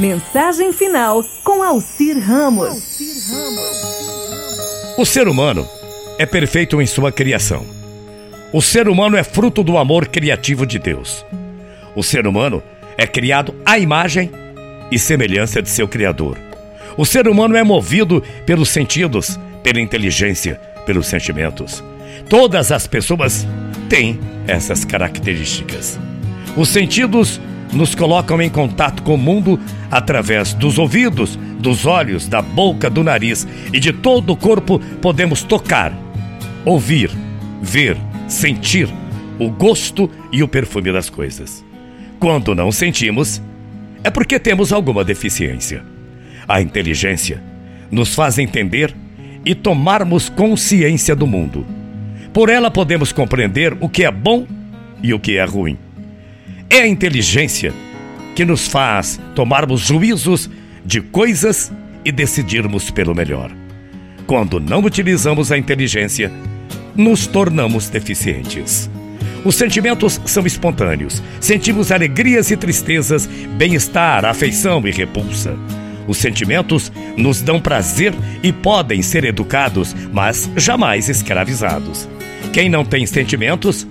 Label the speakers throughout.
Speaker 1: Mensagem final com Alcir Ramos.
Speaker 2: O ser humano é perfeito em sua criação. O ser humano é fruto do amor criativo de Deus. O ser humano é criado à imagem e semelhança de seu Criador. O ser humano é movido pelos sentidos, pela inteligência, pelos sentimentos. Todas as pessoas têm essas características. Os sentidos nos colocam em contato com o mundo através dos ouvidos, dos olhos, da boca, do nariz e de todo o corpo podemos tocar, ouvir, ver, sentir o gosto e o perfume das coisas. Quando não sentimos, é porque temos alguma deficiência. A inteligência nos faz entender e tomarmos consciência do mundo. Por ela podemos compreender o que é bom e o que é ruim. É a inteligência que nos faz tomarmos juízos de coisas e decidirmos pelo melhor. Quando não utilizamos a inteligência, nos tornamos deficientes. Os sentimentos são espontâneos. Sentimos alegrias e tristezas, bem-estar, afeição e repulsa. Os sentimentos nos dão prazer e podem ser educados, mas jamais escravizados. Quem não tem sentimentos,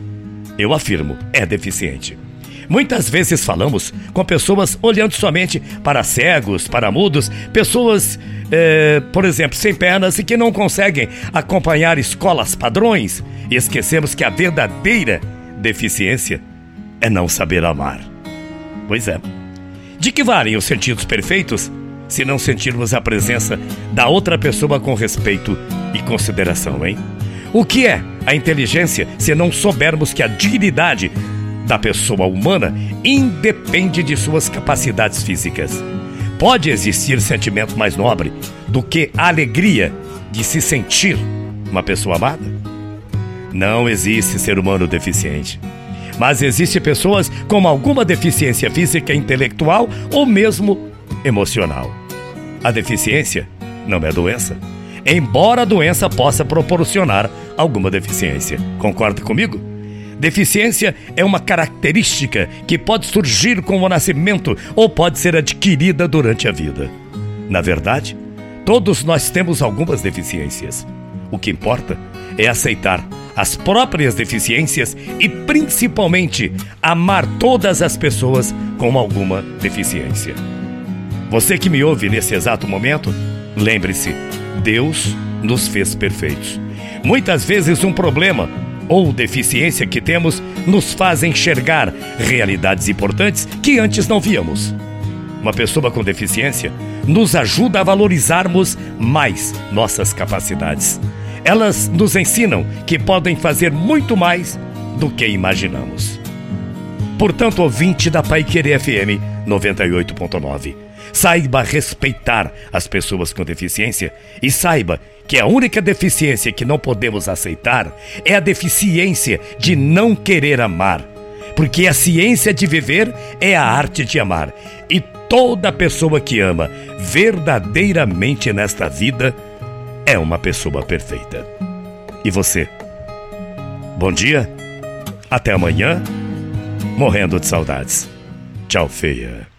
Speaker 2: eu afirmo, é deficiente. Muitas vezes falamos com pessoas olhando somente para cegos, para mudos, pessoas, é, por exemplo, sem pernas e que não conseguem acompanhar escolas padrões. E esquecemos que a verdadeira deficiência é não saber amar. Pois é. De que valem os sentidos perfeitos se não sentirmos a presença da outra pessoa com respeito e consideração, hein? O que é a inteligência se não soubermos que a dignidade da pessoa humana independe de suas capacidades físicas. Pode existir sentimento mais nobre do que a alegria de se sentir uma pessoa amada? Não existe ser humano deficiente. Mas existe pessoas com alguma deficiência física, intelectual ou mesmo emocional. A deficiência não é doença, embora a doença possa proporcionar alguma deficiência. Concorda comigo? Deficiência é uma característica que pode surgir com o nascimento ou pode ser adquirida durante a vida. Na verdade, todos nós temos algumas deficiências. O que importa é aceitar as próprias deficiências e, principalmente, amar todas as pessoas com alguma deficiência. Você que me ouve nesse exato momento, lembre-se: Deus nos fez perfeitos. Muitas vezes, um problema ou deficiência que temos nos faz enxergar realidades importantes que antes não víamos. Uma pessoa com deficiência nos ajuda a valorizarmos mais nossas capacidades. Elas nos ensinam que podem fazer muito mais do que imaginamos. Portanto, ouvinte da Pai Querer FM 98.9, saiba respeitar as pessoas com deficiência e saiba que a única deficiência que não podemos aceitar é a deficiência de não querer amar. Porque a ciência de viver é a arte de amar. E toda pessoa que ama verdadeiramente nesta vida é uma pessoa perfeita. E você? Bom dia, até amanhã, morrendo de saudades. Tchau, feia.